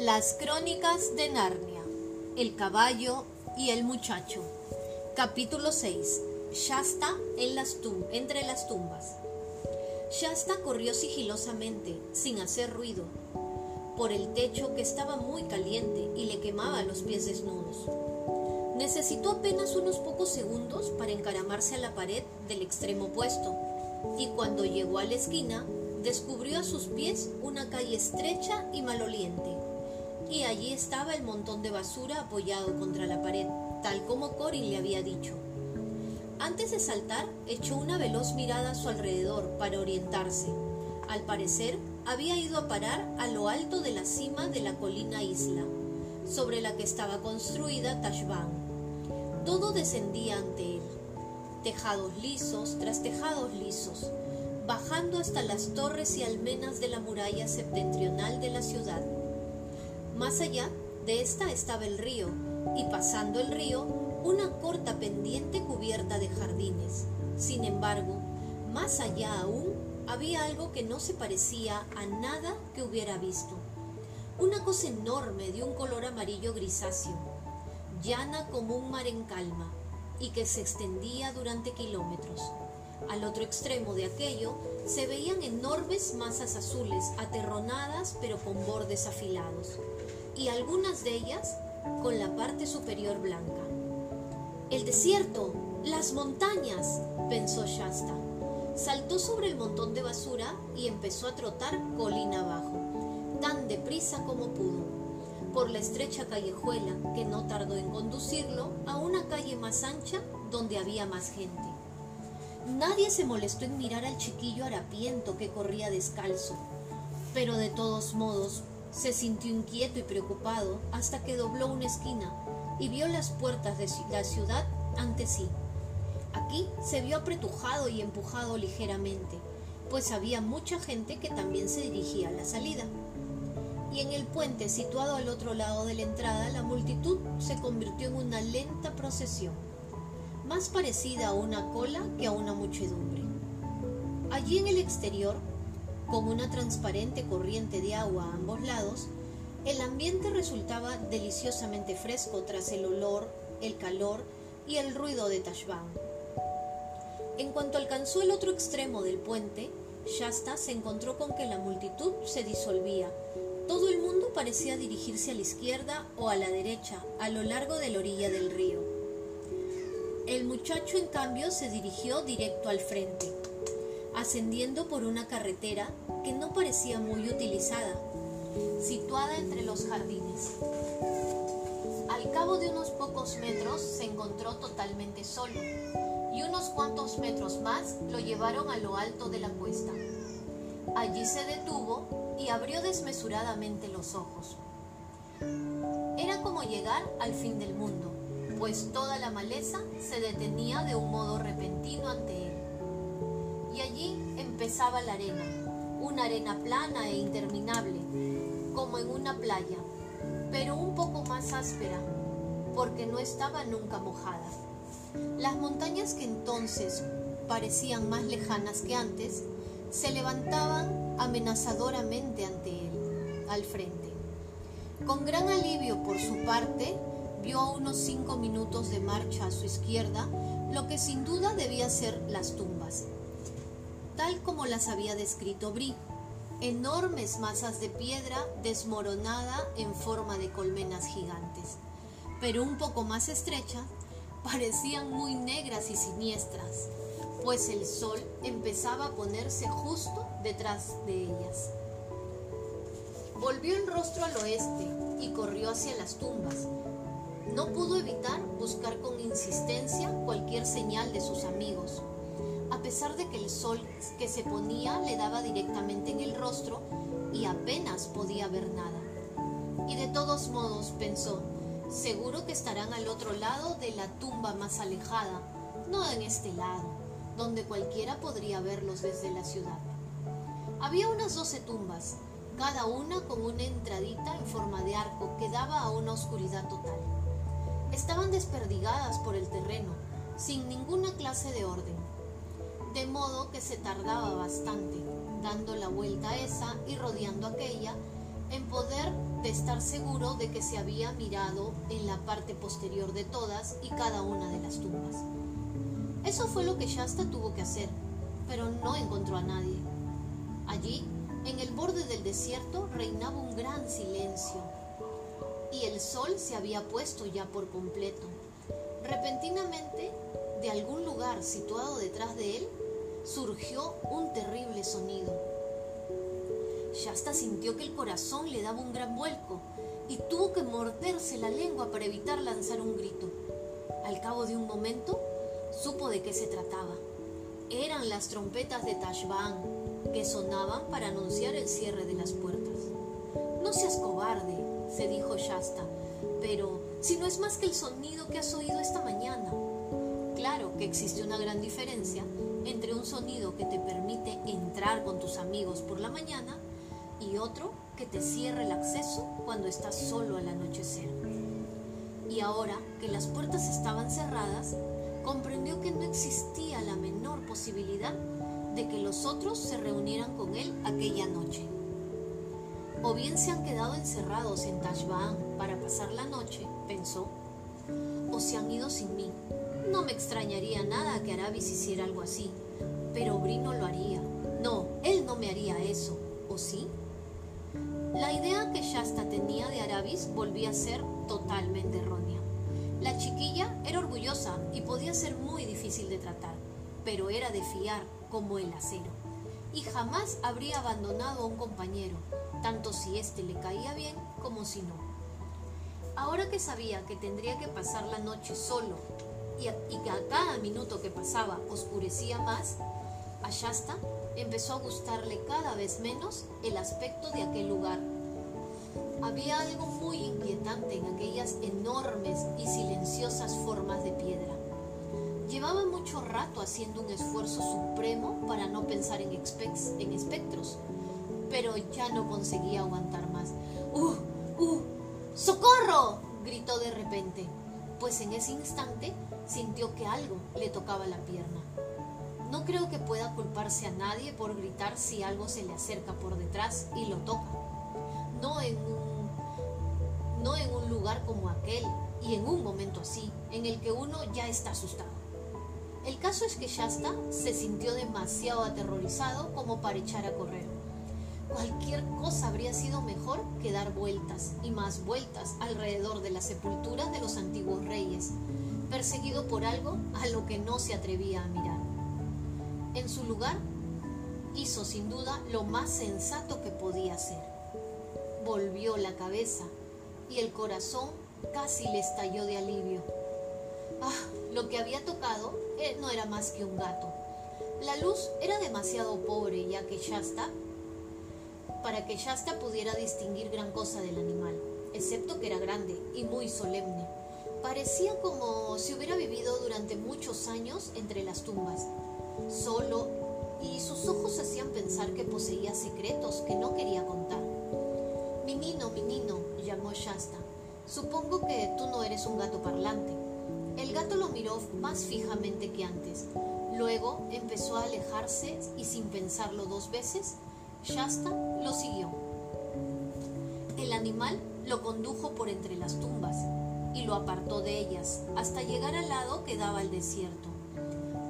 Las crónicas de Narnia, el caballo y el muchacho. Capítulo 6. Shasta entre las tumbas. Shasta corrió sigilosamente, sin hacer ruido, por el techo que estaba muy caliente y le quemaba los pies desnudos. Necesitó apenas unos pocos segundos para encaramarse a la pared del extremo opuesto, y cuando llegó a la esquina, descubrió a sus pies una calle estrecha y maloliente y allí estaba el montón de basura apoyado contra la pared, tal como Corin le había dicho. Antes de saltar, echó una veloz mirada a su alrededor para orientarse. Al parecer, había ido a parar a lo alto de la cima de la colina isla, sobre la que estaba construida Tashban. Todo descendía ante él, tejados lisos tras tejados lisos, bajando hasta las torres y almenas de la muralla septentrional de la ciudad. Más allá de esta estaba el río, y pasando el río, una corta pendiente cubierta de jardines. Sin embargo, más allá aún, había algo que no se parecía a nada que hubiera visto. Una cosa enorme de un color amarillo grisáceo, llana como un mar en calma, y que se extendía durante kilómetros. Al otro extremo de aquello se veían enormes masas azules, aterronadas pero con bordes afilados y algunas de ellas con la parte superior blanca. El desierto, las montañas, pensó Shasta. Saltó sobre el montón de basura y empezó a trotar colina abajo, tan deprisa como pudo, por la estrecha callejuela que no tardó en conducirlo a una calle más ancha donde había más gente. Nadie se molestó en mirar al chiquillo harapiento que corría descalzo, pero de todos modos se sintió inquieto y preocupado hasta que dobló una esquina y vio las puertas de la ciudad ante sí. Aquí se vio apretujado y empujado ligeramente, pues había mucha gente que también se dirigía a la salida. Y en el puente situado al otro lado de la entrada, la multitud se convirtió en una lenta procesión, más parecida a una cola que a una muchedumbre. Allí en el exterior con una transparente corriente de agua a ambos lados, el ambiente resultaba deliciosamente fresco tras el olor, el calor y el ruido de Tashbán. En cuanto alcanzó el otro extremo del puente, Shasta se encontró con que la multitud se disolvía. Todo el mundo parecía dirigirse a la izquierda o a la derecha, a lo largo de la orilla del río. El muchacho, en cambio, se dirigió directo al frente ascendiendo por una carretera que no parecía muy utilizada, situada entre los jardines. Al cabo de unos pocos metros se encontró totalmente solo y unos cuantos metros más lo llevaron a lo alto de la cuesta. Allí se detuvo y abrió desmesuradamente los ojos. Era como llegar al fin del mundo, pues toda la maleza se detenía de un modo repentino ante él y allí empezaba la arena, una arena plana e interminable, como en una playa, pero un poco más áspera, porque no estaba nunca mojada. Las montañas que entonces parecían más lejanas que antes, se levantaban amenazadoramente ante él, al frente. Con gran alivio por su parte, vio a unos cinco minutos de marcha a su izquierda lo que sin duda debía ser las tumbas tal como las había descrito Brie, enormes masas de piedra desmoronada en forma de colmenas gigantes, pero un poco más estrechas, parecían muy negras y siniestras, pues el sol empezaba a ponerse justo detrás de ellas. Volvió el rostro al oeste y corrió hacia las tumbas. No pudo evitar buscar con insistencia cualquier señal de sus amigos, a pesar de que el sol que se ponía le daba directamente en el rostro y apenas podía ver nada. Y de todos modos pensó, seguro que estarán al otro lado de la tumba más alejada, no en este lado, donde cualquiera podría verlos desde la ciudad. Había unas doce tumbas, cada una con una entradita en forma de arco que daba a una oscuridad total. Estaban desperdigadas por el terreno, sin ninguna clase de orden de modo que se tardaba bastante, dando la vuelta a esa y rodeando aquella, en poder de estar seguro de que se había mirado en la parte posterior de todas y cada una de las tumbas. Eso fue lo que Shasta tuvo que hacer, pero no encontró a nadie. Allí, en el borde del desierto, reinaba un gran silencio y el sol se había puesto ya por completo. Repentinamente, situado detrás de él, surgió un terrible sonido. Shasta sintió que el corazón le daba un gran vuelco y tuvo que morderse la lengua para evitar lanzar un grito. Al cabo de un momento, supo de qué se trataba. Eran las trompetas de Tashbaan que sonaban para anunciar el cierre de las puertas. No seas cobarde, se dijo Shasta, pero si no es más que el sonido que has oído esta mañana. Claro que existe una gran diferencia entre un sonido que te permite entrar con tus amigos por la mañana y otro que te cierra el acceso cuando estás solo al anochecer. Y ahora que las puertas estaban cerradas, comprendió que no existía la menor posibilidad de que los otros se reunieran con él aquella noche. O bien se han quedado encerrados en Tashbaan para pasar la noche, pensó, o se han ido sin mí. No me extrañaría nada que Arabis hiciera algo así, pero Brino lo haría. No, él no me haría eso, ¿o sí? La idea que Shasta tenía de Arabis volvía a ser totalmente errónea. La chiquilla era orgullosa y podía ser muy difícil de tratar, pero era de fiar como el acero, y jamás habría abandonado a un compañero, tanto si éste le caía bien como si no. Ahora que sabía que tendría que pasar la noche solo y, que a cada minuto que pasaba oscurecía más, a Shasta empezó a gustarle cada vez menos el aspecto de aquel lugar. Había algo muy inquietante en aquellas enormes y silenciosas formas de piedra. Llevaba mucho rato haciendo un esfuerzo supremo para no pensar en, en espectros, pero ya no conseguía aguantar más. ¡Uh! ¡Uh! ¡Socorro! gritó de repente, pues en ese instante sintió que algo le tocaba la pierna. No creo que pueda culparse a nadie por gritar si algo se le acerca por detrás y lo toca. No en un, no en un lugar como aquel y en un momento así, en el que uno ya está asustado. El caso es que Shasta se sintió demasiado aterrorizado como para echar a correr. Cualquier cosa habría sido mejor que dar vueltas y más vueltas alrededor de la sepultura de los antiguos reyes, perseguido por algo a lo que no se atrevía a mirar. En su lugar, hizo sin duda lo más sensato que podía hacer. Volvió la cabeza y el corazón casi le estalló de alivio. Ah, lo que había tocado eh, no era más que un gato. La luz era demasiado pobre ya que Shasta para que Shasta pudiera distinguir gran cosa del animal, excepto que era grande y muy solemne. Parecía como si hubiera vivido durante muchos años entre las tumbas solo, y sus ojos hacían pensar que poseía secretos que no quería contar. Minino, Minino, llamó Shasta, supongo que tú no eres un gato parlante. El gato lo miró más fijamente que antes. Luego empezó a alejarse y sin pensarlo dos veces, Shasta lo siguió. El animal lo condujo por entre las tumbas y lo apartó de ellas hasta llegar al lado que daba al desierto.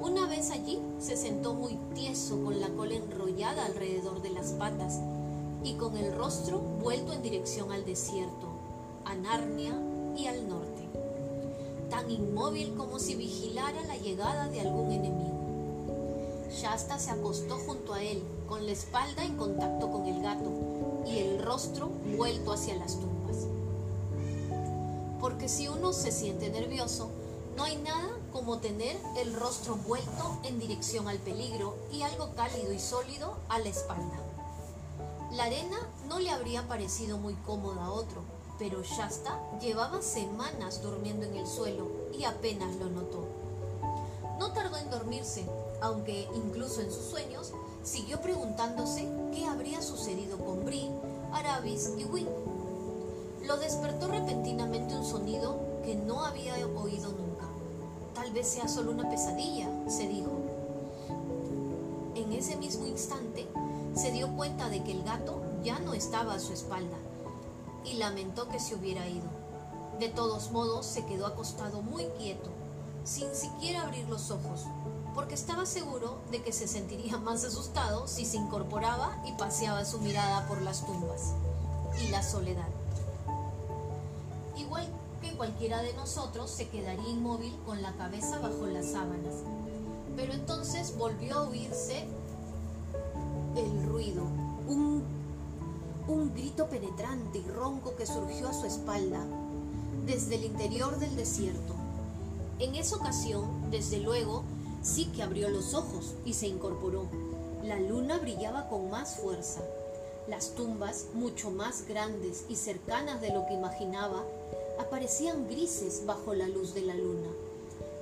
Una vez allí se sentó muy tieso con la cola enrollada alrededor de las patas y con el rostro vuelto en dirección al desierto, a Narnia y al norte, tan inmóvil como si vigilara la llegada de algún enemigo. Shasta se acostó junto a él, con la espalda en contacto con el gato y el rostro vuelto hacia las tumbas. Porque si uno se siente nervioso, no hay nada como tener el rostro vuelto en dirección al peligro y algo cálido y sólido a la espalda. La arena no le habría parecido muy cómoda a otro, pero Shasta llevaba semanas durmiendo en el suelo y apenas lo notó. No tardó en dormirse, aunque incluso en sus sueños siguió preguntándose qué habría sucedido con Bri, Arabis y Wing. Lo despertó repentinamente un sonido que no había oído nunca. Tal vez sea solo una pesadilla, se dijo. En ese mismo instante se dio cuenta de que el gato ya no estaba a su espalda. y lamentó que se hubiera ido. De todos modos, se quedó acostado muy quieto, sin siquiera abrir los ojos, porque estaba seguro de que se sentiría más asustado si se incorporaba y paseaba su mirada por las tumbas y la soledad. Cualquiera de nosotros se quedaría inmóvil con la cabeza bajo las sábanas, pero entonces volvió a oírse el ruido, un, un grito penetrante y ronco que surgió a su espalda desde el interior del desierto. En esa ocasión, desde luego, sí que abrió los ojos y se incorporó. La luna brillaba con más fuerza. Las tumbas, mucho más grandes y cercanas de lo que imaginaba, aparecían grises bajo la luz de la luna.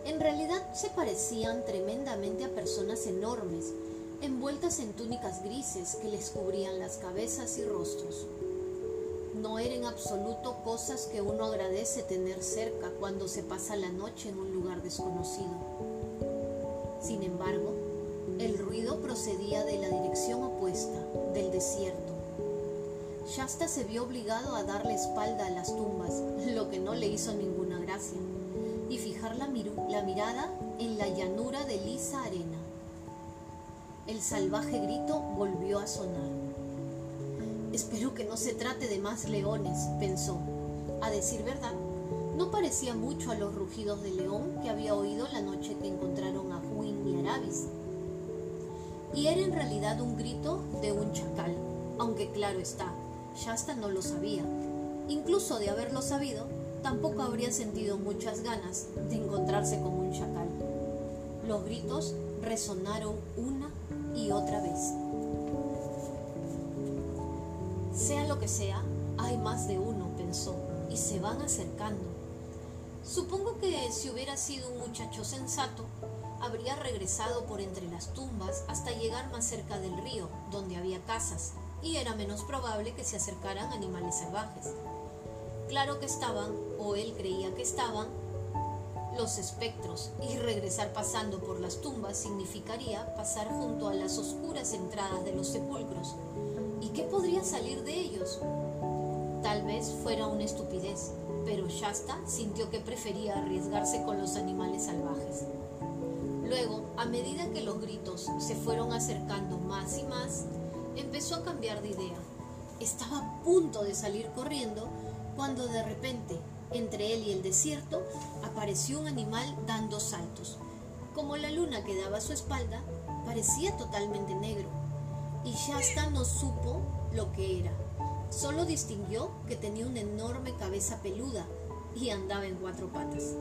En realidad se parecían tremendamente a personas enormes, envueltas en túnicas grises que les cubrían las cabezas y rostros. No eran en absoluto cosas que uno agradece tener cerca cuando se pasa la noche en un lugar desconocido. Sin embargo, el ruido procedía de la dirección opuesta, del desierto. Shasta se vio obligado a darle espalda a las tumbas, lo que no le hizo ninguna gracia, y fijar la, mirada en la llanura de lisa arena. El salvaje grito volvió a sonar. Espero que no se trate de más leones, pensó. A decir verdad, no parecía mucho a los rugidos de león que había oído la noche que encontraron a Huin y Arabis. Y era en realidad un grito de un chacal, aunque claro está, Shasta no lo sabía. Incluso de haberlo sabido, tampoco habría sentido muchas ganas de encontrarse con un chacal. Los gritos resonaron una y otra vez. Sea lo que sea, hay más de uno, pensó, y se van acercando. Supongo que si hubiera sido un muchacho sensato, habría regresado por entre las tumbas hasta llegar más cerca del río, donde había casas, y era menos probable que se acercaran animales salvajes. Claro que estaban, o él creía que estaban, los espectros, y regresar pasando por las tumbas significaría pasar junto a las oscuras entradas de los sepulcros. ¿Y qué podría salir de ellos? Tal vez fuera una estupidez, pero Shasta sintió que prefería arriesgarse con los animales salvajes. Luego, a medida que los gritos se fueron acercando más y más, empezó a cambiar de idea. Estaba a punto de salir corriendo cuando de repente, entre él y el desierto, apareció un animal dando saltos. Como la luna que daba a su espalda, parecía totalmente negro, y Shasta no supo lo que era. Solo distinguió que tenía una enorme cabeza peluda y andaba en cuatro patas.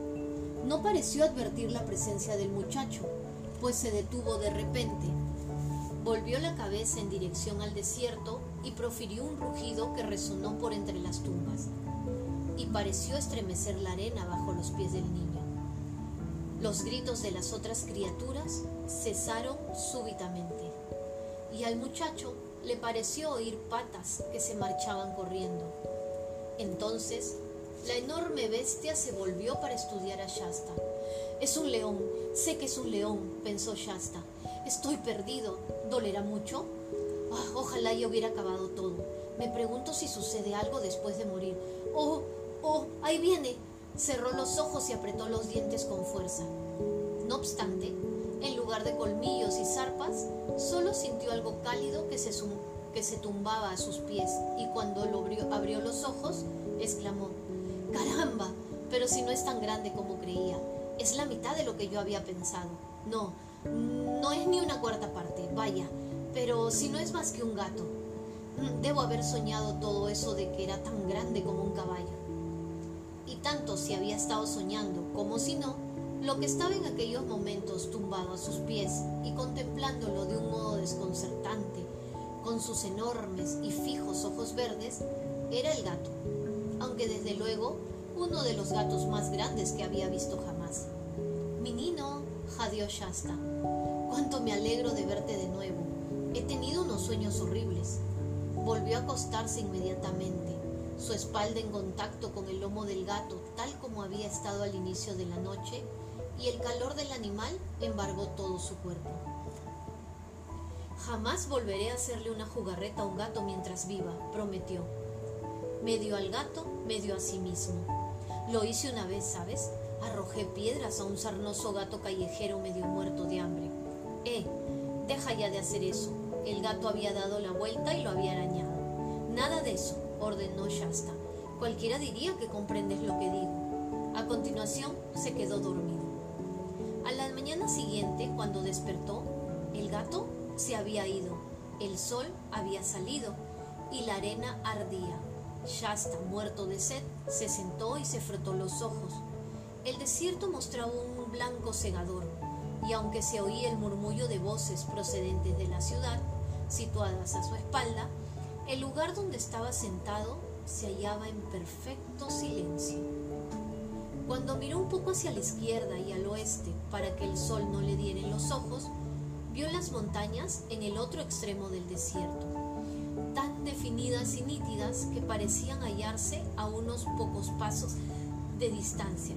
No pareció advertir la presencia del muchacho, pues se detuvo de repente. Volvió la cabeza en dirección al desierto y profirió un rugido que resonó por entre las tumbas, y pareció estremecer la arena bajo los pies del niño. Los gritos de las otras criaturas cesaron súbitamente, y al muchacho le pareció oír patas que se marchaban corriendo. Entonces, la enorme bestia se volvió para estudiar a Shasta. Es un león, sé que es un león, pensó Shasta. Estoy perdido. ¿Dolerá mucho? Ah, ojalá ya hubiera acabado todo. Me pregunto si sucede algo después de morir. Oh, oh, ahí viene. Cerró los ojos y apretó los dientes con fuerza. No obstante, en lugar de colmillos y zarpas, solo sintió algo cálido que se, que se tumbaba a sus pies y cuando lo abrió, abrió los ojos, exclamó, ¡Caramba! Pero si no es tan grande como creía, es la mitad de lo que yo había pensado. No, no es ni una cuarta parte, vaya, pero si no es más que un gato. Debo haber soñado todo eso de que era tan grande como un caballo. Y tanto si había estado soñando como si no, lo que estaba en aquellos momentos tumbado a sus pies y contemplándolo de un modo desconcertante, con sus enormes y fijos ojos verdes, era el gato, aunque desde luego uno de los gatos más grandes que había visto jamás. Minino, jadeó Shasta, cuánto me alegro de verte de nuevo. He tenido unos sueños horribles. Volvió a acostarse inmediatamente, su espalda en contacto con el lomo del gato, tal como había estado al inicio de la noche, y el calor del animal embargó todo su cuerpo. Jamás volveré a hacerle una jugarreta a un gato mientras viva, prometió. medio al gato, medio a sí mismo. Lo hice una vez, ¿sabes? Arrojé piedras a un sarnoso gato callejero medio muerto de hambre. Eh, deja ya de hacer eso. El gato había dado la vuelta y lo había arañado. Nada de eso, ordenó Shasta. Cualquiera diría que comprendes lo que digo. A continuación, se quedó dormido. A la mañana siguiente, cuando despertó, el gato se había ido, el sol había salido y la arena ardía. Shasta, muerto de sed, se sentó y se frotó los ojos. El desierto mostraba un blanco cegador, y aunque se oía el murmullo de voces procedentes de la ciudad, situadas a su espalda, el lugar donde estaba sentado se hallaba en perfecto silencio. Cuando miró un poco hacia la izquierda y al oeste para que el sol no le diera en los ojos, vio las montañas en el otro extremo del desierto, tan definidas y nítidas que parecían hallarse a unos pocos pasos de distancia.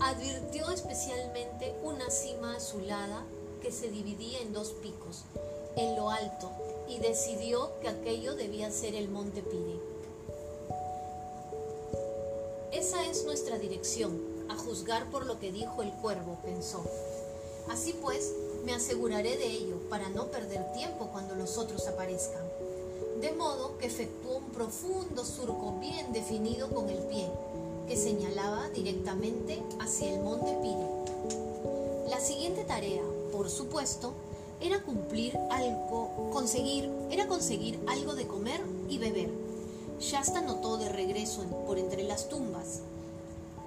Advirtió especialmente una cima azulada que se dividía en dos picos, en lo alto, y decidió que aquello debía ser el monte Pire. Esa es nuestra dirección, a juzgar por lo que dijo el cuervo, pensó. Así pues, me aseguraré de ello para no perder tiempo cuando los otros aparezcan. De modo que efectuó un profundo surco bien definido con el pie, que señalaba directamente hacia el monte Pire. La siguiente tarea, por supuesto, era cumplir algo, conseguir, era conseguir algo de comer y beber. Shasta notó de regreso por entre las tumbas.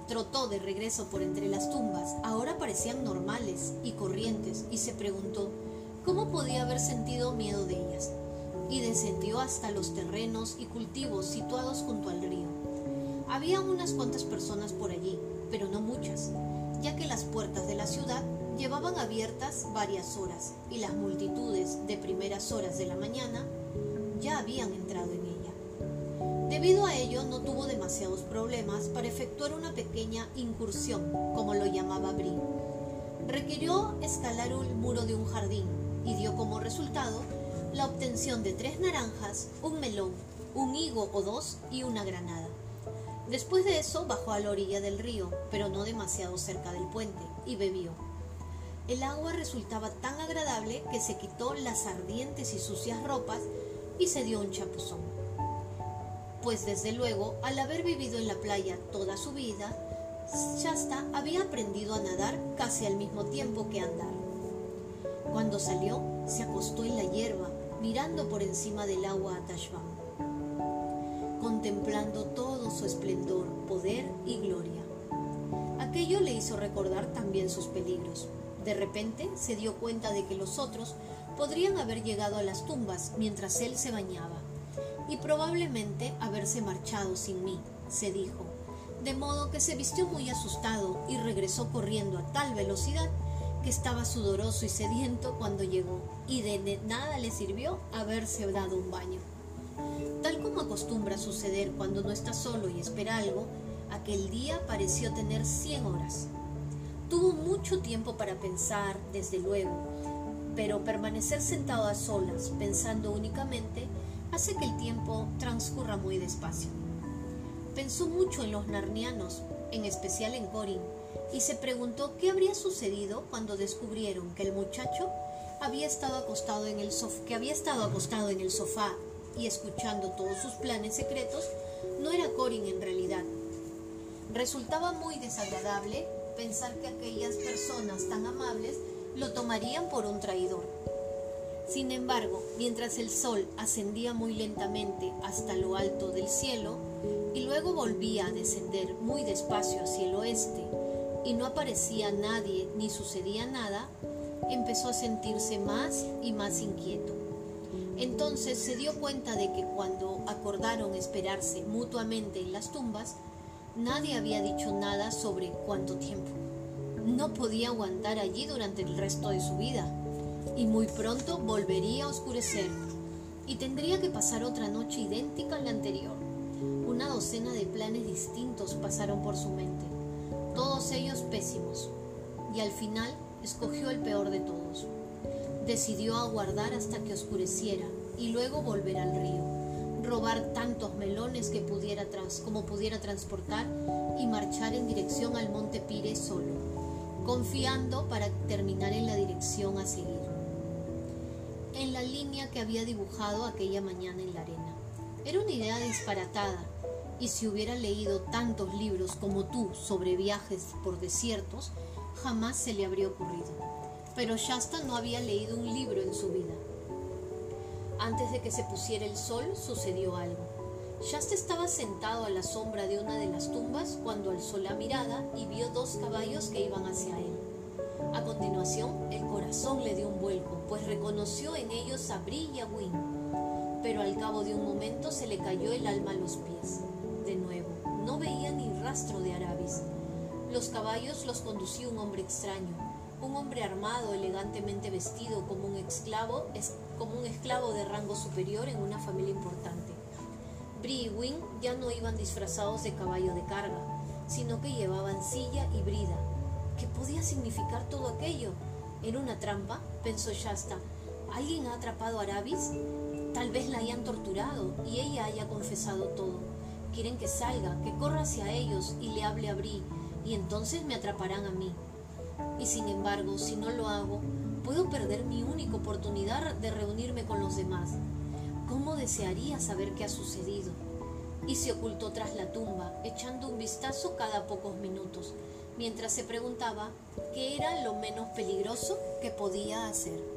Trotó de regreso por entre las tumbas. Ahora parecían normales y corrientes y se preguntó cómo podía haber sentido miedo de ellas. Y descendió hasta los terrenos y cultivos situados junto al río. Había unas cuantas personas por allí, pero no muchas, ya que las puertas de la ciudad llevaban abiertas varias horas y las multitudes de primeras horas de la mañana ya habían entrado en ella. Debido a ello no tuvo demasiados problemas para efectuar una pequeña incursión, como lo llamaba Brie. Requirió escalar un muro de un jardín y dio como resultado la obtención de tres naranjas, un melón, un higo o dos y una granada. Después de eso bajó a la orilla del río, pero no demasiado cerca del puente, y bebió. El agua resultaba tan agradable que se quitó las ardientes y sucias ropas y se dio un chapuzón. Pues desde luego, al haber vivido en la playa toda su vida, Shasta había aprendido a nadar casi al mismo tiempo que andar. Cuando salió, se acostó en la hierba, mirando por encima del agua a Tashbam, contemplando todo su esplendor, poder y gloria. Aquello le hizo recordar también sus peligros. De repente se dio cuenta de que los otros podrían haber llegado a las tumbas mientras él se bañaba y probablemente haberse marchado sin mí, se dijo, de modo que se vistió muy asustado y regresó corriendo a tal velocidad que estaba sudoroso y sediento cuando llegó, y de nada le sirvió haberse dado un baño. Tal como acostumbra suceder cuando no está solo y espera algo, aquel día pareció tener cien horas. Tuvo mucho tiempo para pensar, desde luego, pero permanecer sentado a solas, pensando únicamente, hace que el tiempo transcurra muy despacio. Pensó mucho en los narnianos, en especial en Corin, y se preguntó qué habría sucedido cuando descubrieron que el muchacho había estado acostado en el que había estado acostado en el sofá y escuchando todos sus planes secretos, no era Corin en realidad. Resultaba muy desagradable pensar que aquellas personas tan amables lo tomarían por un traidor. Sin embargo, mientras el sol ascendía muy lentamente hasta lo alto del cielo y luego volvía a descender muy despacio hacia el oeste y no aparecía nadie ni sucedía nada, empezó a sentirse más y más inquieto. Entonces se dio cuenta de que cuando acordaron esperarse mutuamente en las tumbas, Nadie había dicho nada sobre cuánto tiempo. No podía aguantar allí durante el resto de su vida y muy pronto volvería a oscurecer y tendría que pasar otra noche idéntica a la anterior. Una docena de planes distintos pasaron por su mente, todos ellos pésimos, y al final escogió el peor de todos. Decidió aguardar hasta que oscureciera y luego volver al río robar tantos melones que pudiera como pudiera transportar y marchar en dirección al monte Pire solo, confiando para terminar en la dirección a seguir, en la línea que había dibujado aquella mañana en la arena. Era una idea disparatada, y si hubiera leído tantos libros como tú sobre viajes por desiertos, jamás se le habría ocurrido. Pero Shasta no había leído un libro en su vida. Antes de que se pusiera el sol sucedió algo. Shasta estaba sentado a la sombra de una de las tumbas cuando alzó la mirada y vio dos caballos que iban hacia él. A continuación, el corazón le dio un vuelco, pues reconoció en ellos a Bri y a. Pero al cabo de un momento se le cayó el alma a los pies. De nuevo, no veía ni rastro de Arabis. Los caballos los conducía un hombre extraño, un hombre armado, elegantemente vestido como un esclavo, como un esclavo de rango superior en una familia importante. Bri y Wing ya no iban disfrazados de caballo de carga, sino que llevaban silla y brida. ¿Qué podía significar todo aquello? ¿Era una trampa? pensó Shasta. ¿Alguien ha atrapado a Arabis? Tal vez la hayan torturado y ella haya confesado todo. Quieren que salga, que corra hacia ellos y le hable a Bri, y entonces me atraparán a mí. Y sin embargo, si no lo hago, puedo perder mi única oportunidad de reunirme con los demás. ¿Cómo desearía saber qué ha sucedido? Y se ocultó tras la tumba, echando un vistazo cada pocos minutos, mientras se preguntaba qué era lo menos peligroso que podía hacer.